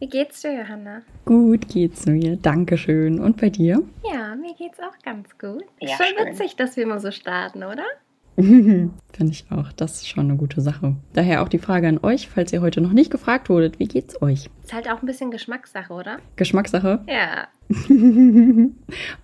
Wie geht's dir, Johanna? Gut geht's mir. Dankeschön. Und bei dir? Ja, mir geht's auch ganz gut. Ja, Schon schön. witzig, dass wir immer so starten, oder? Finde ich auch. Das ist schon eine gute Sache. Daher auch die Frage an euch, falls ihr heute noch nicht gefragt wurdet, wie geht's euch? Ist halt auch ein bisschen Geschmackssache, oder? Geschmackssache, Ja.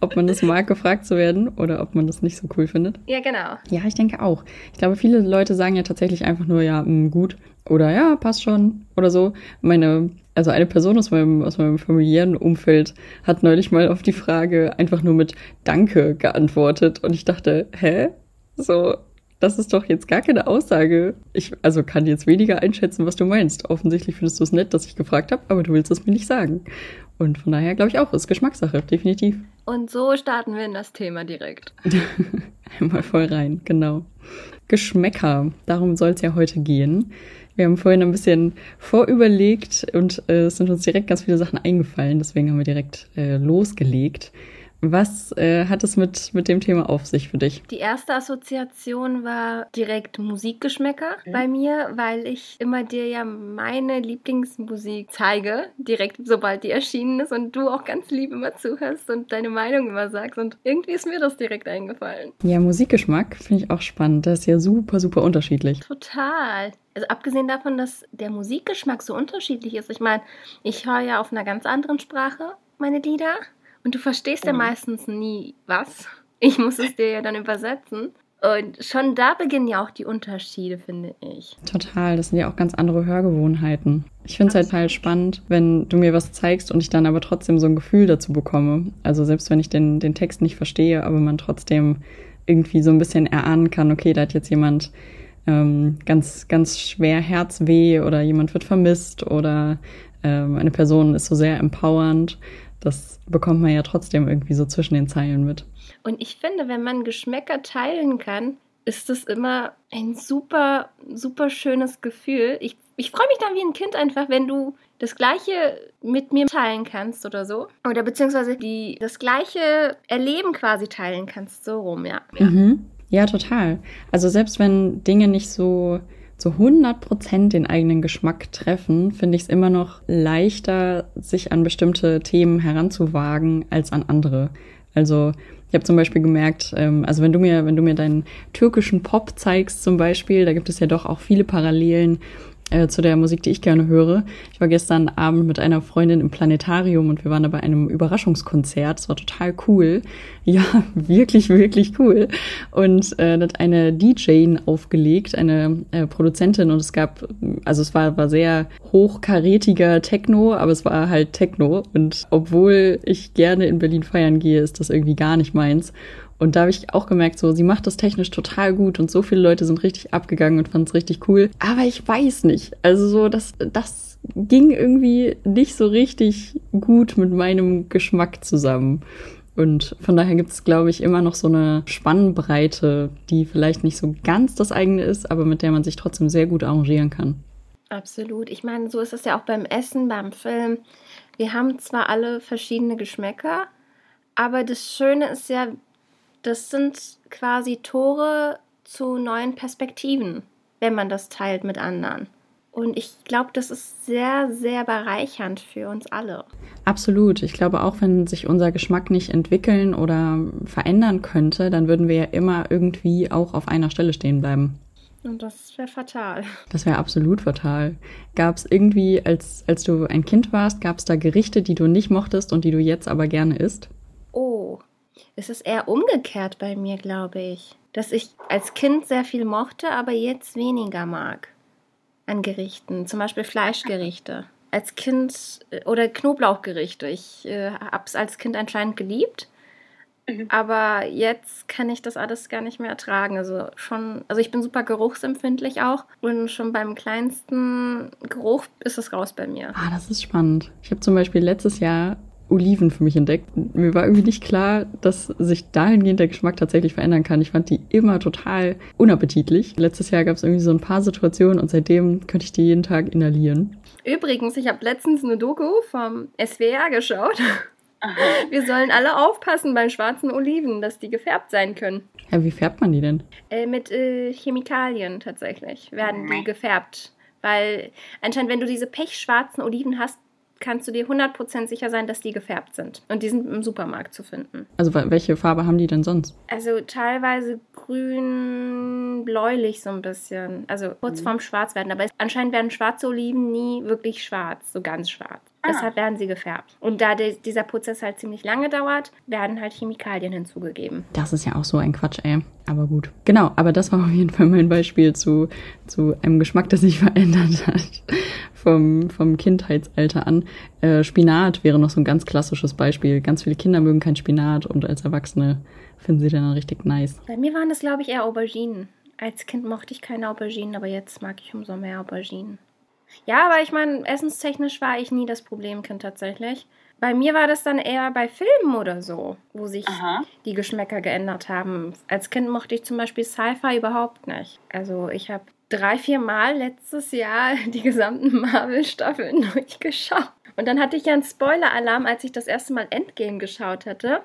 ob man das mag, gefragt zu werden oder ob man das nicht so cool findet. Ja, genau. Ja, ich denke auch. Ich glaube, viele Leute sagen ja tatsächlich einfach nur, ja, mh, gut oder ja, passt schon oder so. Meine, also eine Person aus meinem, aus meinem familiären Umfeld hat neulich mal auf die Frage einfach nur mit Danke geantwortet und ich dachte, hä? So, das ist doch jetzt gar keine Aussage. Ich, also kann jetzt weniger einschätzen, was du meinst. Offensichtlich findest du es nett, dass ich gefragt habe, aber du willst es mir nicht sagen. Und von daher glaube ich auch, ist Geschmackssache, definitiv. Und so starten wir in das Thema direkt. Einmal voll rein, genau. Geschmäcker, darum soll es ja heute gehen. Wir haben vorhin ein bisschen vorüberlegt und äh, es sind uns direkt ganz viele Sachen eingefallen, deswegen haben wir direkt äh, losgelegt. Was äh, hat es mit, mit dem Thema auf sich für dich? Die erste Assoziation war direkt Musikgeschmäcker Mhm. bei mir, weil ich immer dir ja meine Lieblingsmusik zeige, direkt sobald die erschienen ist und du auch ganz lieb immer zuhörst und deine Meinung immer sagst und irgendwie ist mir das direkt eingefallen. Ja, Musikgeschmack finde ich auch spannend. Das ist ja super, super unterschiedlich. Total. Also abgesehen davon, dass der Musikgeschmack so unterschiedlich ist. Ich meine, ich höre ja auf einer ganz anderen Sprache meine Lieder und du verstehst ja Mhm. meistens nie was. Ich muss es dir ja dann übersetzen. Und schon da beginnen ja auch die Unterschiede, finde ich. Total, das sind ja auch ganz andere Hörgewohnheiten. Ich finde es halt halt spannend, wenn du mir was zeigst und ich dann aber trotzdem so ein Gefühl dazu bekomme. Also selbst wenn ich den, den Text nicht verstehe, aber man trotzdem irgendwie so ein bisschen erahnen kann, okay, da hat jetzt jemand ähm, ganz, ganz schwer Herzweh oder jemand wird vermisst oder ähm, eine Person ist so sehr empowernd. Das bekommt man ja trotzdem irgendwie so zwischen den Zeilen mit. Und ich finde, wenn man Geschmäcker teilen kann, ist das immer ein super, super schönes Gefühl. Ich, ich freue mich dann wie ein Kind einfach, wenn du das Gleiche mit mir teilen kannst oder so. Oder beziehungsweise die, das gleiche Erleben quasi teilen kannst, so rum, ja. Mhm. Ja, total. Also selbst wenn Dinge nicht so zu 100% den eigenen Geschmack treffen, finde ich es immer noch leichter, sich an bestimmte Themen heranzuwagen als an andere. Also ich habe zum Beispiel gemerkt, ähm, also wenn du mir, wenn du mir deinen türkischen Pop zeigst zum Beispiel, da gibt es ja doch auch viele Parallelen äh, zu der Musik, die ich gerne höre. Ich war gestern Abend mit einer Freundin im Planetarium und wir waren da bei einem Überraschungskonzert. Es war total cool. Ja, wirklich, wirklich cool. Und äh, da hat eine DJ aufgelegt, eine äh, Produzentin und es gab, also es war, war sehr hochkarätiger Techno, aber es war halt Techno. Und obwohl ich gerne in Berlin feiern gehe, ist das irgendwie gar nicht meins. Und da habe ich auch gemerkt, so, sie macht das technisch total gut und so viele Leute sind richtig abgegangen und fanden es richtig cool. Aber ich weiß nicht. Also so, das, das ging irgendwie nicht so richtig gut mit meinem Geschmack zusammen. Und von daher gibt es, glaube ich, immer noch so eine Spannbreite, die vielleicht nicht so ganz das eigene ist, aber mit der man sich trotzdem sehr gut arrangieren kann. Absolut. Ich meine, so ist es ja auch beim Essen, beim Film. Wir haben zwar alle verschiedene Geschmäcker, aber das Schöne ist ja, das sind quasi Tore zu neuen Perspektiven, wenn man das teilt mit anderen. Und ich glaube, das ist sehr, sehr bereichernd für uns alle. Absolut. Ich glaube, auch wenn sich unser Geschmack nicht entwickeln oder verändern könnte, dann würden wir ja immer irgendwie auch auf einer Stelle stehen bleiben. Und das wäre fatal. Das wäre absolut fatal. Gab es irgendwie, als, als du ein Kind warst, gab es da Gerichte, die du nicht mochtest und die du jetzt aber gerne isst? Oh, es ist eher umgekehrt bei mir, glaube ich. Dass ich als Kind sehr viel mochte, aber jetzt weniger mag an Gerichten. Zum Beispiel Fleischgerichte. Als Kind äh, oder Knoblauchgerichte. Ich äh, habe es als Kind anscheinend geliebt. Mhm. Aber jetzt kann ich das alles gar nicht mehr ertragen. Also schon, also ich bin super geruchsempfindlich auch. Und schon beim kleinsten Geruch ist es raus bei mir. Ah, das ist spannend. Ich habe zum Beispiel letztes Jahr Oliven für mich entdeckt. Mir war irgendwie nicht klar, dass sich dahingehend der Geschmack tatsächlich verändern kann. Ich fand die immer total unappetitlich. Letztes Jahr gab es irgendwie so ein paar Situationen und seitdem könnte ich die jeden Tag inhalieren. Übrigens, ich habe letztens eine Doku vom SWR geschaut. Aha. Wir sollen alle aufpassen bei schwarzen Oliven, dass die gefärbt sein können. Ja, wie färbt man die denn? Äh, mit äh, Chemikalien tatsächlich werden die gefärbt. Weil anscheinend, wenn du diese pechschwarzen Oliven hast, kannst du dir 100% sicher sein, dass die gefärbt sind. Und die sind im Supermarkt zu finden. Also welche Farbe haben die denn sonst? Also teilweise grün, bläulich so ein bisschen. Also kurz mhm. vorm Schwarz werden. Aber anscheinend werden schwarze Oliven nie wirklich schwarz, so ganz schwarz. Ah. Deshalb werden sie gefärbt. Und da de dieser Prozess halt ziemlich lange dauert, werden halt Chemikalien hinzugegeben. Das ist ja auch so ein Quatsch, ey. Aber gut. Genau, aber das war auf jeden Fall mein Beispiel zu, zu einem Geschmack, der sich verändert hat. Vom, vom Kindheitsalter an. Äh, Spinat wäre noch so ein ganz klassisches Beispiel. Ganz viele Kinder mögen kein Spinat und als Erwachsene finden sie den dann richtig nice. Bei mir waren das, glaube ich, eher Auberginen. Als Kind mochte ich keine Auberginen, aber jetzt mag ich umso mehr Auberginen. Ja, aber ich meine, essenstechnisch war ich nie das Problemkind tatsächlich. Bei mir war das dann eher bei Filmen oder so, wo sich Aha. die Geschmäcker geändert haben. Als Kind mochte ich zum Beispiel Sci-Fi überhaupt nicht. Also ich habe drei, vier Mal letztes Jahr die gesamten Marvel-Staffeln durchgeschaut. Und dann hatte ich ja einen Spoiler-Alarm, als ich das erste Mal Endgame geschaut hatte.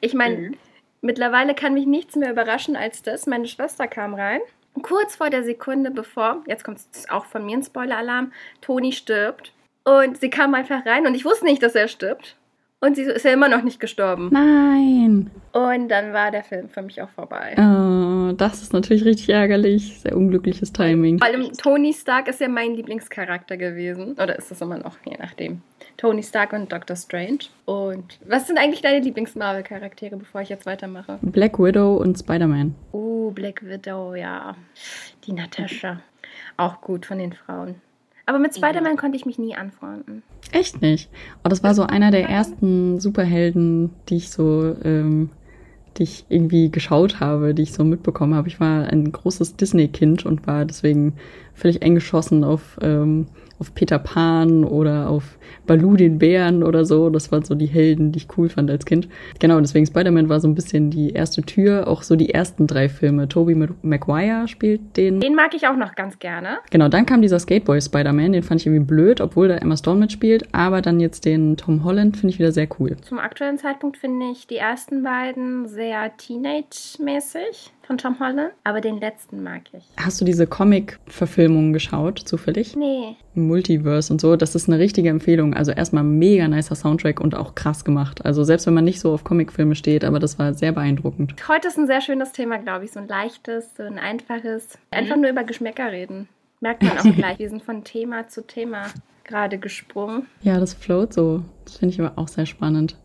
Ich meine, mhm. mittlerweile kann mich nichts mehr überraschen als das. Meine Schwester kam rein kurz vor der Sekunde bevor, jetzt kommt es auch von mir ein Spoiler-Alarm, Toni stirbt. Und sie kam einfach rein und ich wusste nicht, dass er stirbt. Und sie ist ja immer noch nicht gestorben. Nein. Und dann war der Film für mich auch vorbei. Oh, das ist natürlich richtig ärgerlich. Sehr unglückliches Timing. Vor allem Tony Stark ist ja mein Lieblingscharakter gewesen. Oder ist es immer noch, je nachdem. Tony Stark und Doctor Strange. Und was sind eigentlich deine Lieblings-Marvel-Charaktere, bevor ich jetzt weitermache? Black Widow und Spider-Man. Oh, Black Widow, ja. Die Natascha. Auch gut von den Frauen. Aber mit Spider-Man konnte ich mich nie anfreunden. Echt nicht? Oh, das war so einer der ersten Superhelden, die ich so, ähm, die ich irgendwie geschaut habe, die ich so mitbekommen habe. Ich war ein großes Disney-Kind und war deswegen völlig eng geschossen auf ähm, auf Peter Pan oder auf Baloo den Bären oder so. Das waren so die Helden, die ich cool fand als Kind. Genau, deswegen Spider-Man war so ein bisschen die erste Tür, auch so die ersten drei Filme. Tobey Maguire spielt den. Den mag ich auch noch ganz gerne. Genau, dann kam dieser Skateboy Spider-Man, den fand ich irgendwie blöd, obwohl da Emma Stone mitspielt. Aber dann jetzt den Tom Holland finde ich wieder sehr cool. Zum aktuellen Zeitpunkt finde ich die ersten beiden sehr Teenage-mäßig von Tom Holland, aber den letzten mag ich. Hast du diese Comic-Verfilmung geschaut, zufällig? Nee. Multiverse und so, das ist eine richtige Empfehlung. Also erstmal mega nicer Soundtrack und auch krass gemacht. Also selbst wenn man nicht so auf Comicfilme steht, aber das war sehr beeindruckend. Heute ist ein sehr schönes Thema, glaube ich. So ein leichtes, so ein einfaches. Einfach nur über Geschmäcker reden. Merkt man auch gleich. Wir sind von Thema zu Thema gerade gesprungen. Ja, das float so. Das finde ich aber auch sehr spannend.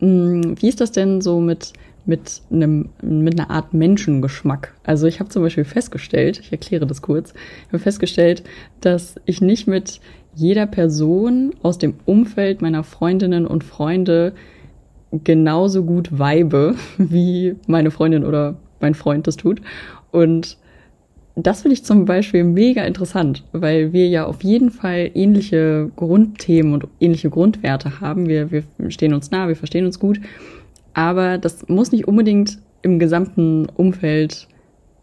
Hm, wie ist das denn so mit mit einem mit einer Art Menschengeschmack. Also ich habe zum Beispiel festgestellt, ich erkläre das kurz, ich habe festgestellt, dass ich nicht mit jeder Person aus dem Umfeld meiner Freundinnen und Freunde genauso gut weibe, wie meine Freundin oder mein Freund das tut. Und das finde ich zum Beispiel mega interessant, weil wir ja auf jeden Fall ähnliche Grundthemen und ähnliche Grundwerte haben. Wir, wir stehen uns nah, wir verstehen uns gut aber das muss nicht unbedingt im gesamten Umfeld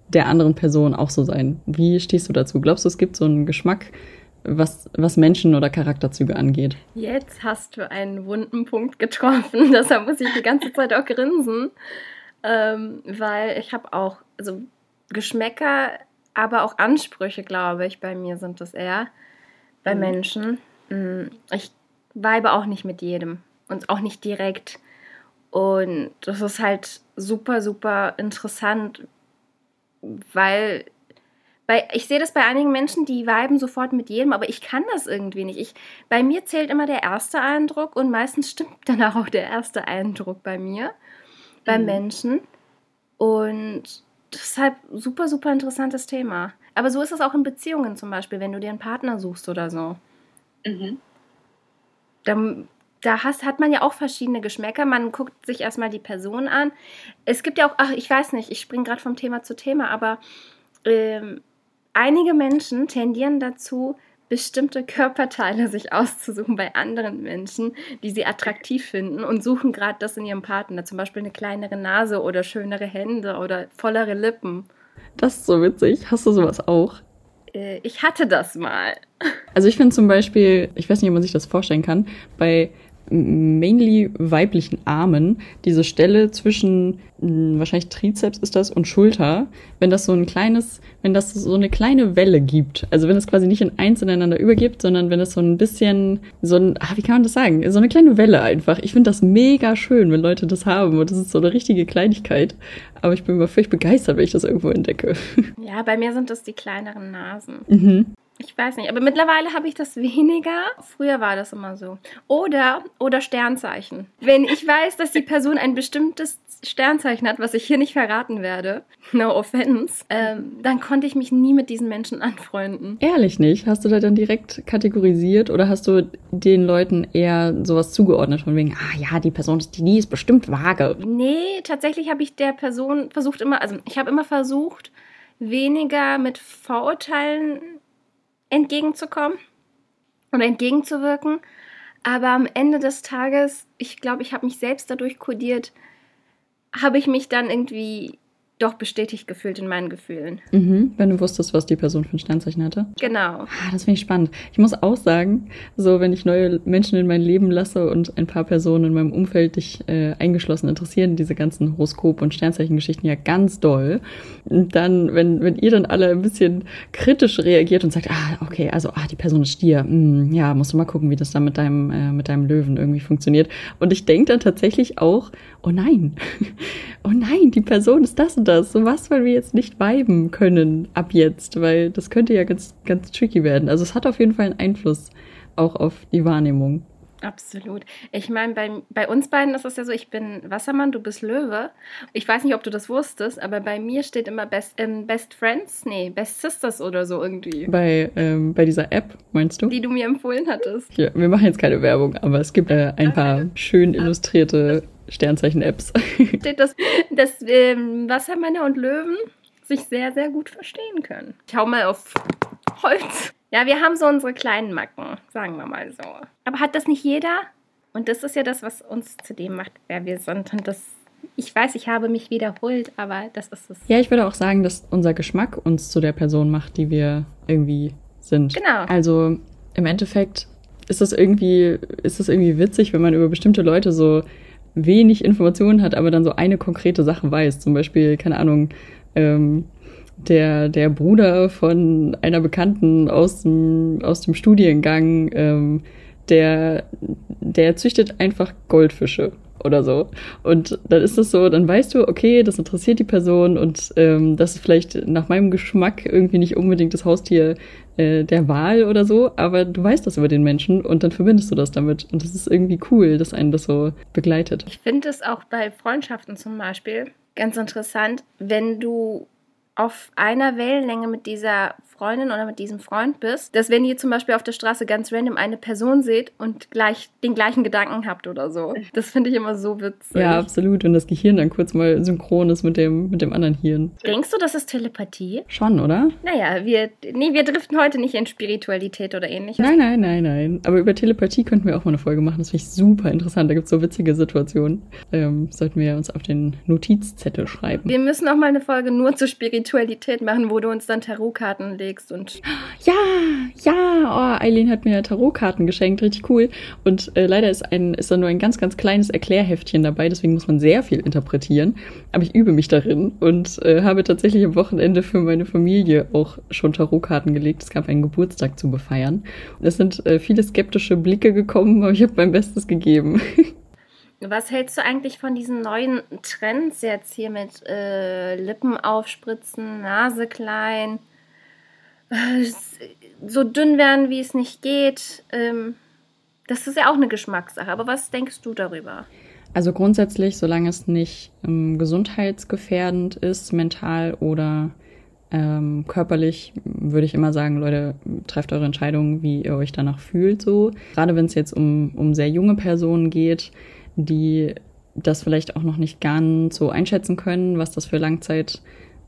der anderen Person auch so sein. Wie stehst du dazu? Glaubst du, es gibt so einen Geschmack, was, was Menschen oder Charakterzüge angeht? Jetzt hast du einen wunden Punkt getroffen. Deshalb muss ich die ganze Zeit auch grinsen. Ähm, weil ich habe auch, also Geschmäcker, aber auch Ansprüche, glaube ich, bei mir sind das eher. Bei mhm. Menschen. Mm, ich weibe auch nicht mit jedem. Und auch nicht direkt. Und das ist halt super, super interessant, weil, weil ich sehe das bei einigen Menschen, die viben sofort mit jedem, aber ich kann das irgendwie nicht. Ich, bei mir zählt immer der erste Eindruck und meistens stimmt dann auch der erste Eindruck bei mir, bei mhm. Menschen. Und deshalb super, super interessantes Thema. Aber so ist es auch in Beziehungen zum Beispiel, wenn du dir einen Partner suchst oder so. Mhm. Dann da hast, hat man ja auch verschiedene Geschmäcker. Man guckt sich erstmal die Person an. Es gibt ja auch, ach, ich weiß nicht, ich springe gerade vom Thema zu Thema, aber ähm, einige Menschen tendieren dazu, bestimmte Körperteile sich auszusuchen bei anderen Menschen, die sie attraktiv finden und suchen gerade das in ihrem Partner. Zum Beispiel eine kleinere Nase oder schönere Hände oder vollere Lippen. Das ist so witzig. Hast du sowas auch? Äh, ich hatte das mal. Also ich finde zum Beispiel, ich weiß nicht, ob man sich das vorstellen kann, bei mainly weiblichen Armen, diese Stelle zwischen hm, wahrscheinlich Trizeps ist das und Schulter, wenn das so ein kleines, wenn das so eine kleine Welle gibt, also wenn es quasi nicht in eins ineinander übergibt, sondern wenn es so ein bisschen so ein, ah, wie kann man das sagen, so eine kleine Welle einfach. Ich finde das mega schön, wenn Leute das haben und das ist so eine richtige Kleinigkeit, aber ich bin immer völlig begeistert, wenn ich das irgendwo entdecke. Ja, bei mir sind das die kleineren Nasen. Mhm. Ich weiß nicht, aber mittlerweile habe ich das weniger. Früher war das immer so. Oder, oder Sternzeichen. Wenn ich weiß, dass die Person ein bestimmtes Sternzeichen hat, was ich hier nicht verraten werde, no offense, ähm, dann konnte ich mich nie mit diesen Menschen anfreunden. Ehrlich nicht? Hast du da dann direkt kategorisiert oder hast du den Leuten eher sowas zugeordnet von wegen, ah ja, die Person, die, die ist bestimmt vage? Nee, tatsächlich habe ich der Person versucht immer, also ich habe immer versucht, weniger mit Vorurteilen entgegenzukommen oder entgegenzuwirken. Aber am Ende des Tages, ich glaube, ich habe mich selbst dadurch kodiert, habe ich mich dann irgendwie doch bestätigt gefühlt in meinen Gefühlen. Mhm, wenn du wusstest, was die Person für ein Sternzeichen hatte. Genau. Ah, das finde ich spannend. Ich muss auch sagen, so wenn ich neue Menschen in mein Leben lasse und ein paar Personen in meinem Umfeld dich äh, eingeschlossen interessieren, diese ganzen Horoskop- und Sternzeichengeschichten ja ganz doll. Und dann, wenn, wenn ihr dann alle ein bisschen kritisch reagiert und sagt, ah, okay, also ah, die Person ist Stier, hm, ja, musst du mal gucken, wie das dann mit deinem, äh, mit deinem Löwen irgendwie funktioniert. Und ich denke dann tatsächlich auch, oh nein, oh nein, die Person ist das und das. So was, weil wir jetzt nicht viben können ab jetzt, weil das könnte ja ganz, ganz tricky werden. Also es hat auf jeden Fall einen Einfluss auch auf die Wahrnehmung. Absolut. Ich meine, bei, bei uns beiden ist es ja so, ich bin Wassermann, du bist Löwe. Ich weiß nicht, ob du das wusstest, aber bei mir steht immer Best, ähm, Best Friends, nee, Best Sisters oder so irgendwie. Bei, ähm, bei dieser App, meinst du? Die du mir empfohlen hattest. Ja, wir machen jetzt keine Werbung, aber es gibt äh, ein paar schön illustrierte Sternzeichen-Apps. Steht, dass, dass ähm, Wassermänner und Löwen sich sehr, sehr gut verstehen können. Ich hau mal auf Holz. Ja, wir haben so unsere kleinen Macken, sagen wir mal so. Aber hat das nicht jeder? Und das ist ja das, was uns zu dem macht, wer wir sind. Und das, ich weiß, ich habe mich wiederholt, aber das ist es. Ja, ich würde auch sagen, dass unser Geschmack uns zu der Person macht, die wir irgendwie sind. Genau. Also im Endeffekt ist das irgendwie, ist das irgendwie witzig, wenn man über bestimmte Leute so wenig Informationen hat, aber dann so eine konkrete Sache weiß. Zum Beispiel, keine Ahnung, ähm, der, der Bruder von einer Bekannten aus dem, aus dem Studiengang, ähm, der, der züchtet einfach Goldfische oder so. Und dann ist es so, dann weißt du, okay, das interessiert die Person und ähm, das ist vielleicht nach meinem Geschmack irgendwie nicht unbedingt das Haustier äh, der Wahl oder so, aber du weißt das über den Menschen und dann verbindest du das damit. Und das ist irgendwie cool, dass einen das so begleitet. Ich finde es auch bei Freundschaften zum Beispiel ganz interessant, wenn du auf einer Wellenlänge mit dieser Freundin oder mit diesem Freund bist, dass wenn ihr zum Beispiel auf der Straße ganz random eine Person seht und gleich den gleichen Gedanken habt oder so. Das finde ich immer so witzig. Ja, absolut. Wenn das Gehirn dann kurz mal synchron ist mit dem, mit dem anderen Hirn. Denkst du, das ist Telepathie? Schon, oder? Naja, wir, nee, wir driften heute nicht in Spiritualität oder ähnliches. Nein, nein, nein, nein. Aber über Telepathie könnten wir auch mal eine Folge machen. Das finde ich super interessant. Da gibt es so witzige Situationen. Ähm, sollten wir uns auf den Notizzettel schreiben. Wir müssen auch mal eine Folge nur zur Spiritualität machen, wo du uns dann Tarotkarten legst legst und. Ja, ja, oh, Eileen hat mir Tarotkarten geschenkt, richtig cool. Und äh, leider ist, ein, ist da nur ein ganz, ganz kleines Erklärheftchen dabei, deswegen muss man sehr viel interpretieren. Aber ich übe mich darin und äh, habe tatsächlich am Wochenende für meine Familie auch schon Tarotkarten gelegt. Es gab einen Geburtstag zu befeiern. Es sind äh, viele skeptische Blicke gekommen, aber ich habe mein Bestes gegeben. Was hältst du eigentlich von diesen neuen Trends jetzt hier mit äh, Lippen aufspritzen, Nase klein? Äh, so dünn werden, wie es nicht geht. Ähm, das ist ja auch eine Geschmackssache. Aber was denkst du darüber? Also grundsätzlich, solange es nicht ähm, gesundheitsgefährdend ist, mental oder ähm, körperlich, würde ich immer sagen, Leute, trefft eure Entscheidung, wie ihr euch danach fühlt. So gerade wenn es jetzt um um sehr junge Personen geht, die das vielleicht auch noch nicht ganz so einschätzen können, was das für Langzeit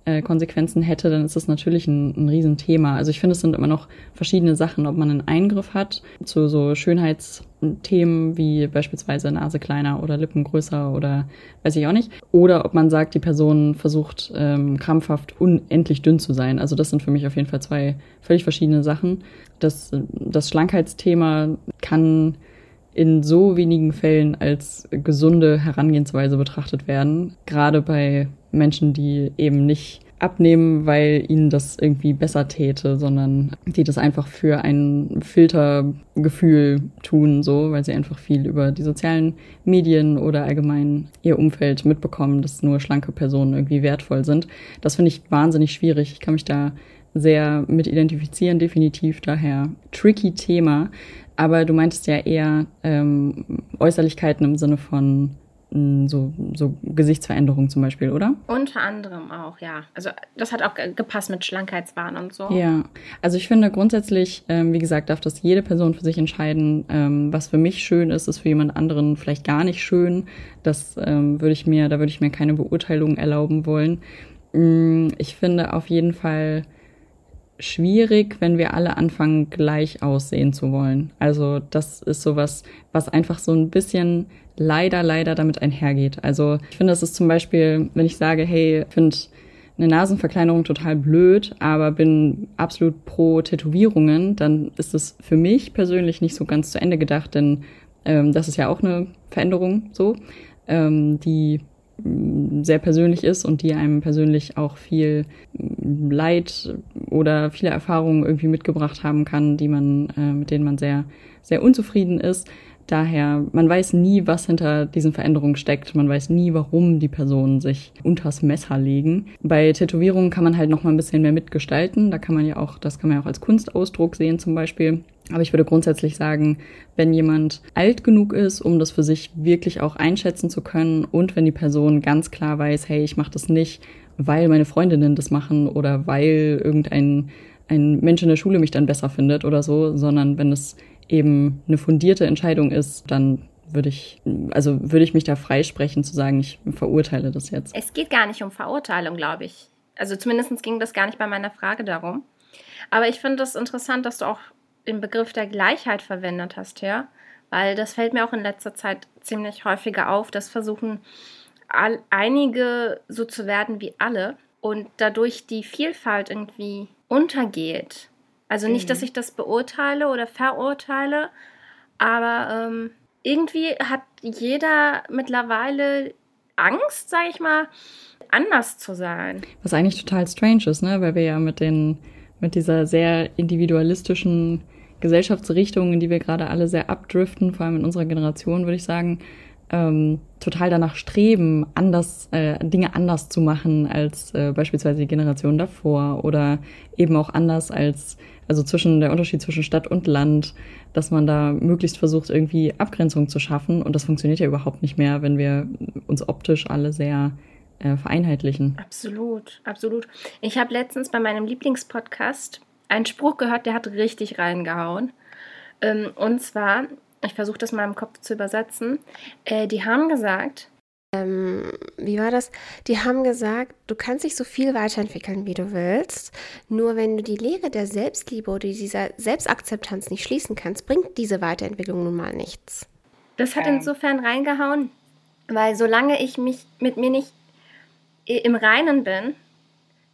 äh, Konsequenzen hätte, dann ist das natürlich ein, ein Riesenthema. Also ich finde, es sind immer noch verschiedene Sachen, ob man einen Eingriff hat zu so Schönheitsthemen wie beispielsweise Nase kleiner oder Lippen größer oder weiß ich auch nicht. Oder ob man sagt, die Person versucht ähm, krampfhaft unendlich dünn zu sein. Also das sind für mich auf jeden Fall zwei völlig verschiedene Sachen. Das, das Schlankheitsthema kann in so wenigen Fällen als gesunde Herangehensweise betrachtet werden. Gerade bei Menschen, die eben nicht abnehmen, weil ihnen das irgendwie besser täte, sondern die das einfach für ein Filtergefühl tun, so, weil sie einfach viel über die sozialen Medien oder allgemein ihr Umfeld mitbekommen, dass nur schlanke Personen irgendwie wertvoll sind. Das finde ich wahnsinnig schwierig. Ich kann mich da sehr mit identifizieren, definitiv. Daher tricky Thema. Aber du meintest ja eher ähm, Äußerlichkeiten im Sinne von so, so Gesichtsveränderungen zum Beispiel, oder? Unter anderem auch, ja. Also das hat auch gepasst mit Schlankheitswahn und so. Ja, also ich finde grundsätzlich, ähm, wie gesagt, darf das jede Person für sich entscheiden. Ähm, was für mich schön ist, ist für jemand anderen vielleicht gar nicht schön. Das ähm, würde ich mir, da würde ich mir keine Beurteilung erlauben wollen. Mm, ich finde auf jeden Fall schwierig, wenn wir alle anfangen, gleich aussehen zu wollen. Also das ist sowas, was einfach so ein bisschen leider, leider damit einhergeht. Also ich finde, das ist zum Beispiel, wenn ich sage, hey, ich finde eine Nasenverkleinerung total blöd, aber bin absolut pro Tätowierungen, dann ist es für mich persönlich nicht so ganz zu Ende gedacht, denn ähm, das ist ja auch eine Veränderung so, ähm, die sehr persönlich ist und die einem persönlich auch viel Leid oder viele Erfahrungen irgendwie mitgebracht haben kann, die man, äh, mit denen man sehr, sehr unzufrieden ist. Daher, man weiß nie, was hinter diesen Veränderungen steckt. Man weiß nie, warum die Personen sich unters Messer legen. Bei Tätowierungen kann man halt noch mal ein bisschen mehr mitgestalten. Da kann man ja auch, das kann man ja auch als Kunstausdruck sehen zum Beispiel. Aber ich würde grundsätzlich sagen, wenn jemand alt genug ist, um das für sich wirklich auch einschätzen zu können und wenn die Person ganz klar weiß, hey, ich mache das nicht, weil meine Freundinnen das machen oder weil irgendein ein Mensch in der Schule mich dann besser findet oder so, sondern wenn es eben eine fundierte Entscheidung ist, dann würde ich, also würde ich mich da freisprechen zu sagen, ich verurteile das jetzt. Es geht gar nicht um Verurteilung, glaube ich. Also zumindest ging das gar nicht bei meiner Frage darum. Aber ich finde es das interessant, dass du auch den Begriff der Gleichheit verwendet hast, ja. Weil das fällt mir auch in letzter Zeit ziemlich häufiger auf, dass versuchen all, einige so zu werden wie alle und dadurch die Vielfalt irgendwie untergeht. Also nicht, mhm. dass ich das beurteile oder verurteile, aber ähm, irgendwie hat jeder mittlerweile Angst, sage ich mal, anders zu sein. Was eigentlich total strange ist, ne? Weil wir ja mit den mit dieser sehr individualistischen Gesellschaftsrichtung, in die wir gerade alle sehr abdriften, vor allem in unserer Generation, würde ich sagen, ähm, total danach streben, anders äh, Dinge anders zu machen als äh, beispielsweise die Generation davor oder eben auch anders als also zwischen der Unterschied zwischen Stadt und Land, dass man da möglichst versucht irgendwie Abgrenzung zu schaffen und das funktioniert ja überhaupt nicht mehr, wenn wir uns optisch alle sehr äh, vereinheitlichen. Absolut, absolut. Ich habe letztens bei meinem Lieblingspodcast einen Spruch gehört, der hat richtig reingehauen. Ähm, und zwar ich versuche das mal im Kopf zu übersetzen, äh, die haben gesagt, ähm, wie war das? Die haben gesagt, du kannst dich so viel weiterentwickeln, wie du willst. Nur wenn du die Lehre der Selbstliebe oder dieser Selbstakzeptanz nicht schließen kannst, bringt diese Weiterentwicklung nun mal nichts. Das hat insofern reingehauen, weil solange ich mich mit mir nicht im Reinen bin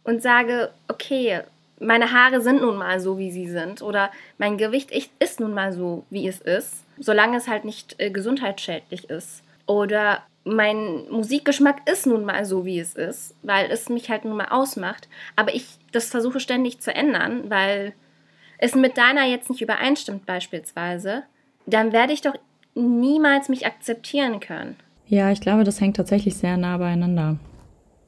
und sage, okay, meine Haare sind nun mal so, wie sie sind, oder mein Gewicht ist nun mal so, wie es ist, solange es halt nicht äh, gesundheitsschädlich ist. Oder mein Musikgeschmack ist nun mal so, wie es ist, weil es mich halt nun mal ausmacht. Aber ich das versuche ständig zu ändern, weil es mit deiner jetzt nicht übereinstimmt beispielsweise. Dann werde ich doch niemals mich akzeptieren können. Ja, ich glaube, das hängt tatsächlich sehr nah beieinander.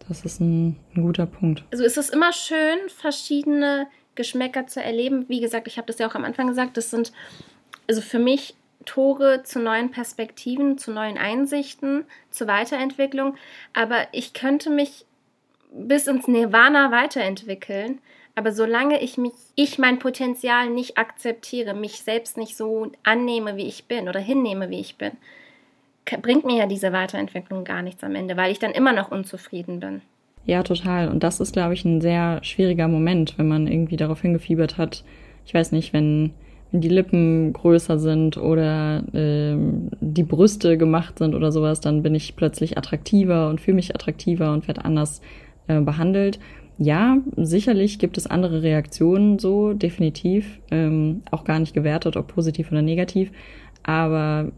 Das ist ein, ein guter Punkt. Also ist es immer schön, verschiedene Geschmäcker zu erleben. Wie gesagt, ich habe das ja auch am Anfang gesagt, das sind also für mich Tore zu neuen Perspektiven, zu neuen Einsichten, zur Weiterentwicklung. Aber ich könnte mich bis ins Nirvana weiterentwickeln. Aber solange ich mich, ich mein Potenzial nicht akzeptiere, mich selbst nicht so annehme, wie ich bin oder hinnehme, wie ich bin, bringt mir ja diese Weiterentwicklung gar nichts am Ende, weil ich dann immer noch unzufrieden bin. Ja, total. Und das ist, glaube ich, ein sehr schwieriger Moment, wenn man irgendwie darauf hingefiebert hat. Ich weiß nicht, wenn, wenn die Lippen größer sind oder ähm, die Brüste gemacht sind oder sowas, dann bin ich plötzlich attraktiver und fühle mich attraktiver und werde anders äh, behandelt. Ja, sicherlich gibt es andere Reaktionen, so definitiv, ähm, auch gar nicht gewertet, ob positiv oder negativ. Aber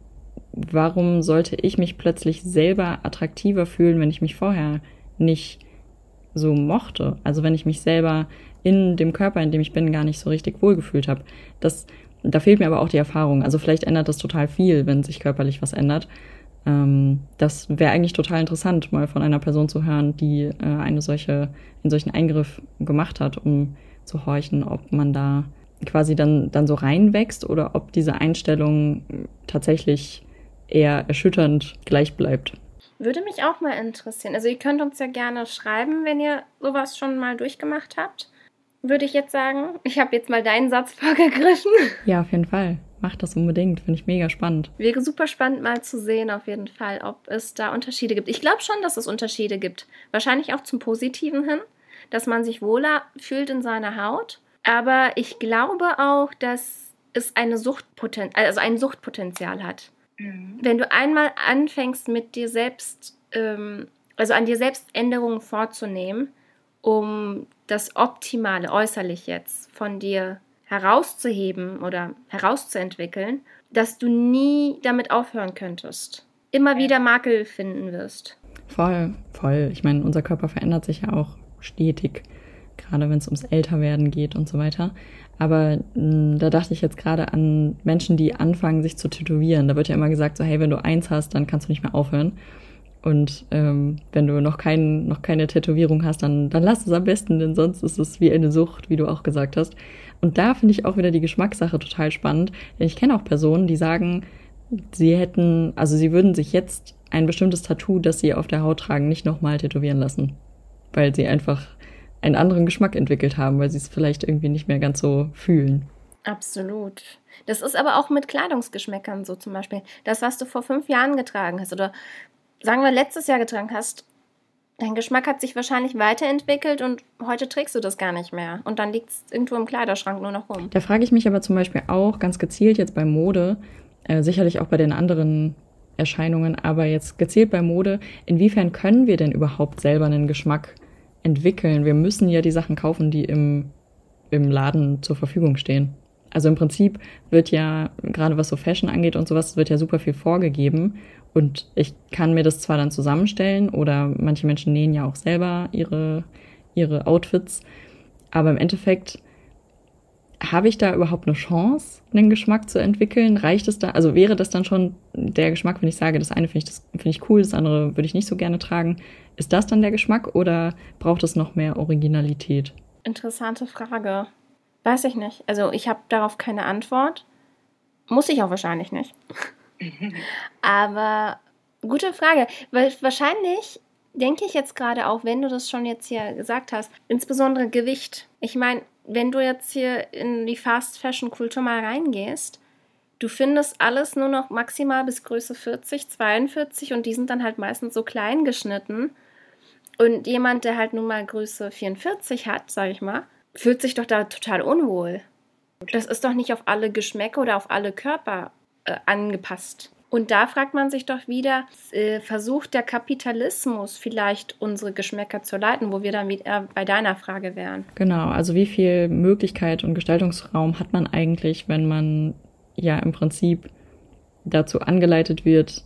warum sollte ich mich plötzlich selber attraktiver fühlen, wenn ich mich vorher nicht so mochte. Also wenn ich mich selber in dem Körper, in dem ich bin, gar nicht so richtig wohlgefühlt habe. Das, da fehlt mir aber auch die Erfahrung. Also vielleicht ändert das total viel, wenn sich körperlich was ändert. Ähm, das wäre eigentlich total interessant, mal von einer Person zu hören, die äh, eine solche, einen solchen Eingriff gemacht hat, um zu horchen, ob man da quasi dann, dann so reinwächst oder ob diese Einstellung tatsächlich eher erschütternd gleich bleibt. Würde mich auch mal interessieren. Also ihr könnt uns ja gerne schreiben, wenn ihr sowas schon mal durchgemacht habt. Würde ich jetzt sagen. Ich habe jetzt mal deinen Satz vorgegriffen. Ja, auf jeden Fall. Macht das unbedingt. Finde ich mega spannend. Wäre super spannend mal zu sehen, auf jeden Fall, ob es da Unterschiede gibt. Ich glaube schon, dass es Unterschiede gibt. Wahrscheinlich auch zum Positiven hin, dass man sich wohler fühlt in seiner Haut. Aber ich glaube auch, dass es eine Suchtpoten also ein Suchtpotenzial hat. Mhm. Wenn du einmal anfängst mit dir selbst, ähm, also an dir selbst Änderungen vorzunehmen, um das Optimale äußerlich jetzt von dir herauszuheben oder herauszuentwickeln, dass du nie damit aufhören könntest. Immer wieder Makel finden wirst. Voll, voll. Ich meine, unser Körper verändert sich ja auch stetig, gerade wenn es ums Älterwerden geht und so weiter. Aber mh, hm, da dachte ich jetzt gerade an Menschen, die anfangen, sich zu tätowieren. Da wird ja immer gesagt, so hey, wenn du eins hast, dann kannst du nicht mehr aufhören. Und ähm, wenn du noch, kein, noch keine Tätowierung hast, dann, dann lass es am besten, denn sonst ist es wie eine Sucht, wie du auch gesagt hast. Und da finde ich auch wieder die Geschmackssache total spannend. Denn ich kenne auch Personen, die sagen, sie hätten, also sie würden sich jetzt ein bestimmtes Tattoo, das sie auf der Haut tragen, nicht nochmal tätowieren lassen. Weil sie einfach einen anderen Geschmack entwickelt haben, weil sie es vielleicht irgendwie nicht mehr ganz so fühlen. Absolut. Das ist aber auch mit Kleidungsgeschmäckern so zum Beispiel. Das, was du vor fünf Jahren getragen hast oder sagen wir letztes Jahr getragen hast, dein Geschmack hat sich wahrscheinlich weiterentwickelt und heute trägst du das gar nicht mehr. Und dann liegt es irgendwo im Kleiderschrank nur noch rum. Da frage ich mich aber zum Beispiel auch ganz gezielt jetzt bei Mode, äh, sicherlich auch bei den anderen Erscheinungen, aber jetzt gezielt bei Mode, inwiefern können wir denn überhaupt selber einen Geschmack entwickeln. Wir müssen ja die Sachen kaufen, die im, im Laden zur Verfügung stehen. Also im Prinzip wird ja, gerade was so Fashion angeht und sowas, wird ja super viel vorgegeben. Und ich kann mir das zwar dann zusammenstellen oder manche Menschen nähen ja auch selber ihre, ihre Outfits. Aber im Endeffekt habe ich da überhaupt eine Chance, einen Geschmack zu entwickeln? Reicht es da? Also wäre das dann schon der Geschmack, wenn ich sage, das eine finde ich, das finde ich cool, das andere würde ich nicht so gerne tragen. Ist das dann der Geschmack oder braucht es noch mehr Originalität? Interessante Frage. Weiß ich nicht. Also ich habe darauf keine Antwort. Muss ich auch wahrscheinlich nicht. Aber gute Frage, weil wahrscheinlich denke ich jetzt gerade auch, wenn du das schon jetzt hier gesagt hast, insbesondere Gewicht. Ich meine, wenn du jetzt hier in die Fast Fashion Kultur mal reingehst, du findest alles nur noch maximal bis Größe 40, 42 und die sind dann halt meistens so klein geschnitten. Und jemand, der halt nun mal Größe 44 hat, sag ich mal, fühlt sich doch da total unwohl. Das ist doch nicht auf alle Geschmäcker oder auf alle Körper äh, angepasst. Und da fragt man sich doch wieder, äh, versucht der Kapitalismus vielleicht unsere Geschmäcker zu leiten, wo wir dann wieder bei deiner Frage wären. Genau, also wie viel Möglichkeit und Gestaltungsraum hat man eigentlich, wenn man ja im Prinzip dazu angeleitet wird,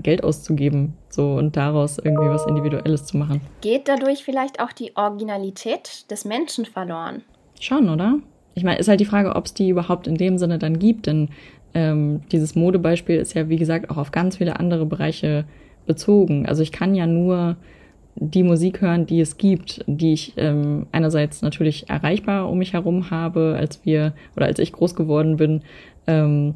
Geld auszugeben, so und daraus irgendwie was Individuelles zu machen. Geht dadurch vielleicht auch die Originalität des Menschen verloren? Schon, oder? Ich meine, ist halt die Frage, ob es die überhaupt in dem Sinne dann gibt, denn ähm, dieses Modebeispiel ist ja, wie gesagt, auch auf ganz viele andere Bereiche bezogen. Also ich kann ja nur die Musik hören, die es gibt, die ich ähm, einerseits natürlich erreichbar um mich herum habe, als wir oder als ich groß geworden bin, ähm,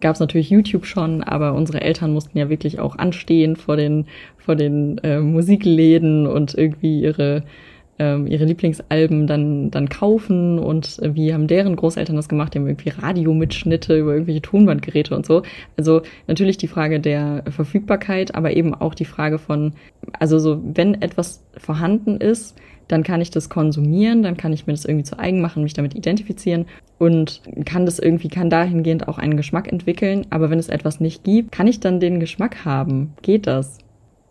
gab es natürlich YouTube schon, aber unsere Eltern mussten ja wirklich auch anstehen vor den vor den äh, Musikläden und irgendwie ihre ähm, ihre Lieblingsalben dann, dann kaufen und äh, wie haben deren Großeltern das gemacht, die haben irgendwie Radiomitschnitte über irgendwelche Tonbandgeräte und so. Also natürlich die Frage der Verfügbarkeit, aber eben auch die Frage von, also so, wenn etwas vorhanden ist, dann kann ich das konsumieren, dann kann ich mir das irgendwie zu eigen machen, mich damit identifizieren und kann das irgendwie, kann dahingehend auch einen Geschmack entwickeln. Aber wenn es etwas nicht gibt, kann ich dann den Geschmack haben? Geht das?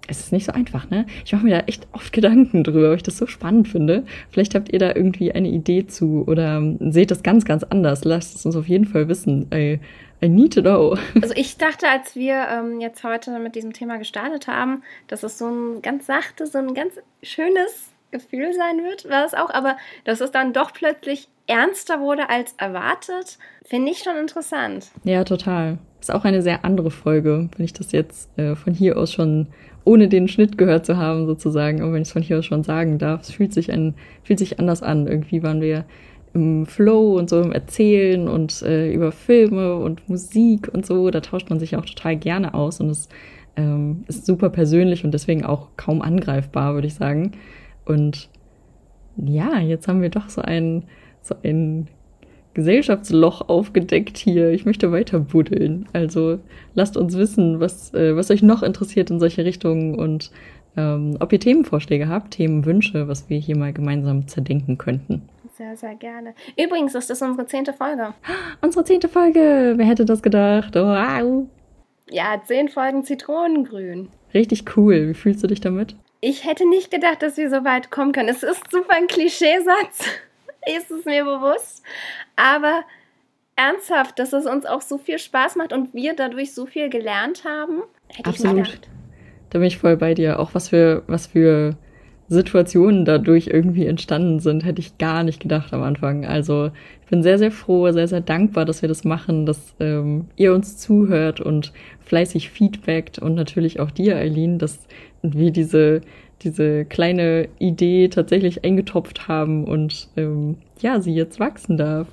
Es ist nicht so einfach, ne? Ich mache mir da echt oft Gedanken drüber, weil ich das so spannend finde. Vielleicht habt ihr da irgendwie eine Idee zu oder seht das ganz, ganz anders. Lasst es uns auf jeden Fall wissen. I, I need to know. Also ich dachte, als wir ähm, jetzt heute mit diesem Thema gestartet haben, dass es so ein ganz sachte, so ein ganz schönes Gefühl sein wird, war es auch, aber dass es dann doch plötzlich ernster wurde als erwartet, finde ich schon interessant. Ja, total. Ist auch eine sehr andere Folge, wenn ich das jetzt äh, von hier aus schon ohne den Schnitt gehört zu haben, sozusagen, und wenn ich es von hier aus schon sagen darf, es fühlt sich ein, fühlt sich anders an. Irgendwie waren wir im Flow und so im Erzählen und äh, über Filme und Musik und so, da tauscht man sich auch total gerne aus und es ähm, ist super persönlich und deswegen auch kaum angreifbar, würde ich sagen. Und ja, jetzt haben wir doch so ein, so ein Gesellschaftsloch aufgedeckt hier. Ich möchte weiter buddeln. Also lasst uns wissen, was, äh, was euch noch interessiert in solche Richtungen und ähm, ob ihr Themenvorschläge habt, Themenwünsche, was wir hier mal gemeinsam zerdenken könnten. Sehr, sehr gerne. Übrigens ist das unsere zehnte Folge. Unsere zehnte Folge. Wer hätte das gedacht? Wow. Ja, zehn Folgen Zitronengrün. Richtig cool. Wie fühlst du dich damit? Ich hätte nicht gedacht, dass wir so weit kommen können. Es ist super ein Klischeesatz, ist es mir bewusst. Aber ernsthaft, dass es uns auch so viel Spaß macht und wir dadurch so viel gelernt haben, hätte Absolut. ich nicht gedacht. Da bin ich voll bei dir. Auch was für, was für Situationen dadurch irgendwie entstanden sind, hätte ich gar nicht gedacht am Anfang. Also ich bin sehr, sehr froh, sehr, sehr dankbar, dass wir das machen, dass ähm, ihr uns zuhört und fleißig feedbackt und natürlich auch dir, Eileen, dass wir diese, diese kleine Idee tatsächlich eingetopft haben und ähm, ja, sie jetzt wachsen darf.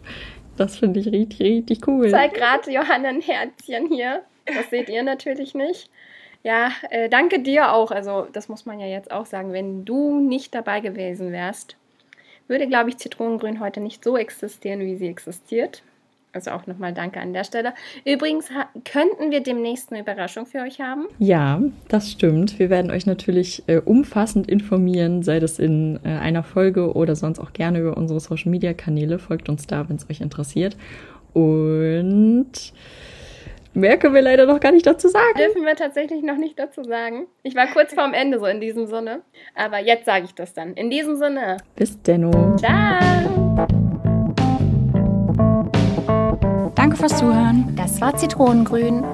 Das finde ich richtig, richtig cool. Zeig gerade Johanna ein Herzchen hier. Das seht ihr natürlich nicht. Ja, äh, danke dir auch. Also, das muss man ja jetzt auch sagen. Wenn du nicht dabei gewesen wärst, würde, glaube ich, Zitronengrün heute nicht so existieren, wie sie existiert. Also auch nochmal danke an der Stelle. Übrigens könnten wir demnächst eine Überraschung für euch haben. Ja, das stimmt. Wir werden euch natürlich äh, umfassend informieren, sei das in äh, einer Folge oder sonst auch gerne über unsere Social Media Kanäle. Folgt uns da, wenn es euch interessiert. Und mehr können wir leider noch gar nicht dazu sagen. Dürfen wir tatsächlich noch nicht dazu sagen. Ich war kurz vorm Ende so in diesem Sinne. Aber jetzt sage ich das dann. In diesem Sinne. Bis denno. Ciao. Danke fürs Zuhören. Das war Zitronengrün.